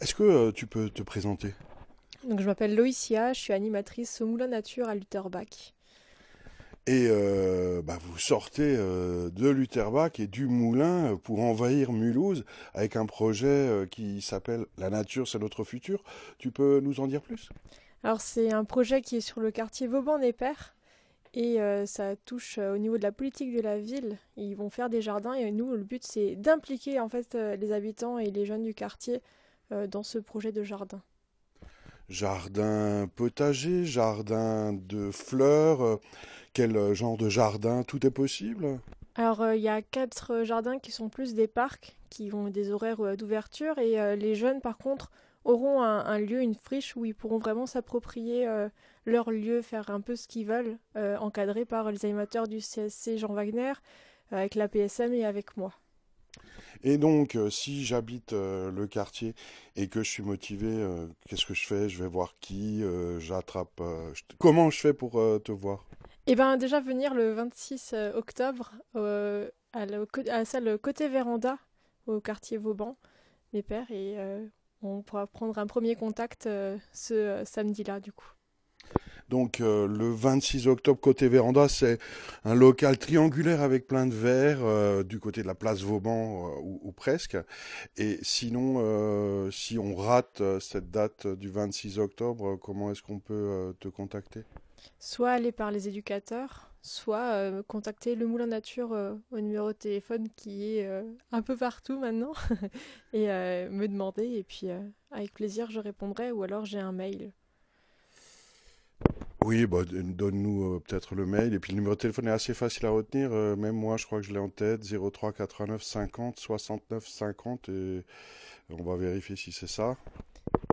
Est-ce que tu peux te présenter? Donc, je m'appelle Loïcia, je suis animatrice au Moulin Nature à Lutherbach. Et bah, vous sortez de Lutherbach et du moulin pour envahir Mulhouse avec un projet qui s'appelle La nature, c'est notre futur. Tu peux nous en dire plus? Alors c'est un projet qui est sur le quartier Vauban-Népère et ça touche au niveau de la politique de la ville. Ils vont faire des jardins et nous le but c'est d'impliquer en fait les habitants et les jeunes du quartier dans ce projet de jardin. Jardin potager, jardin de fleurs quel euh, genre de jardin? Tout est possible? Alors, euh, il y a quatre euh, jardins qui sont plus des parcs, qui ont des horaires d'ouverture, et les jeunes, par contre, auront un, lieu, une friche où ils pourront vraiment s'approprier leur lieu, faire un peu ce qu'ils veulent, encadrés par les animateurs du CSC Jean Wagner, avec la PSM et avec moi. Et donc, si j'habite le quartier et que je suis motivé, qu'est-ce que je fais? Je vais voir qui J'attrape. Comment je fais pour te voir? Eh bien, déjà venir le 26 euh, octobre euh, à, la, salle Côté Véranda au quartier Vauban, mes pères, et euh, on pourra prendre un premier contact ce samedi-là, du coup. Donc le 26 octobre, côté Véranda, c'est un local triangulaire avec plein de verres du côté de la place Vauban ou, presque. Et sinon, si on rate cette date du 26 octobre, comment est-ce qu'on peut te contacter? Soit aller par les éducateurs, soit euh, contacter le Moulin Nature euh, au numéro de téléphone qui est euh, un peu partout maintenant et me demander et puis avec plaisir je répondrai ou alors j'ai un mail. Oui, bah, donne-nous peut-être le mail et puis le numéro de téléphone est assez facile à retenir. même moi, je crois que je l'ai en tête 03 89 50 69 50 et on va vérifier si c'est ça.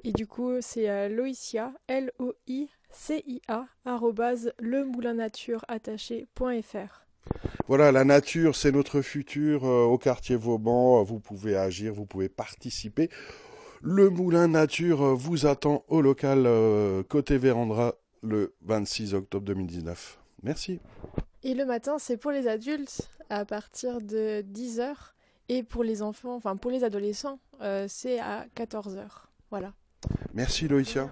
Et du coup, c'est Loïcia, L-O-I cia attaché.fr. Voilà, la nature, c'est notre futur. Euh, au quartier Vauban, vous pouvez agir, vous pouvez participer. Le Moulin Nature euh, vous attend au local euh, côté Vérandra le 26 octobre 2019. Merci. Et le matin, c'est pour les adultes à partir de 10h. Et pour les enfants, enfin pour les adolescents, c'est à 14h. Voilà. Merci Loïcia.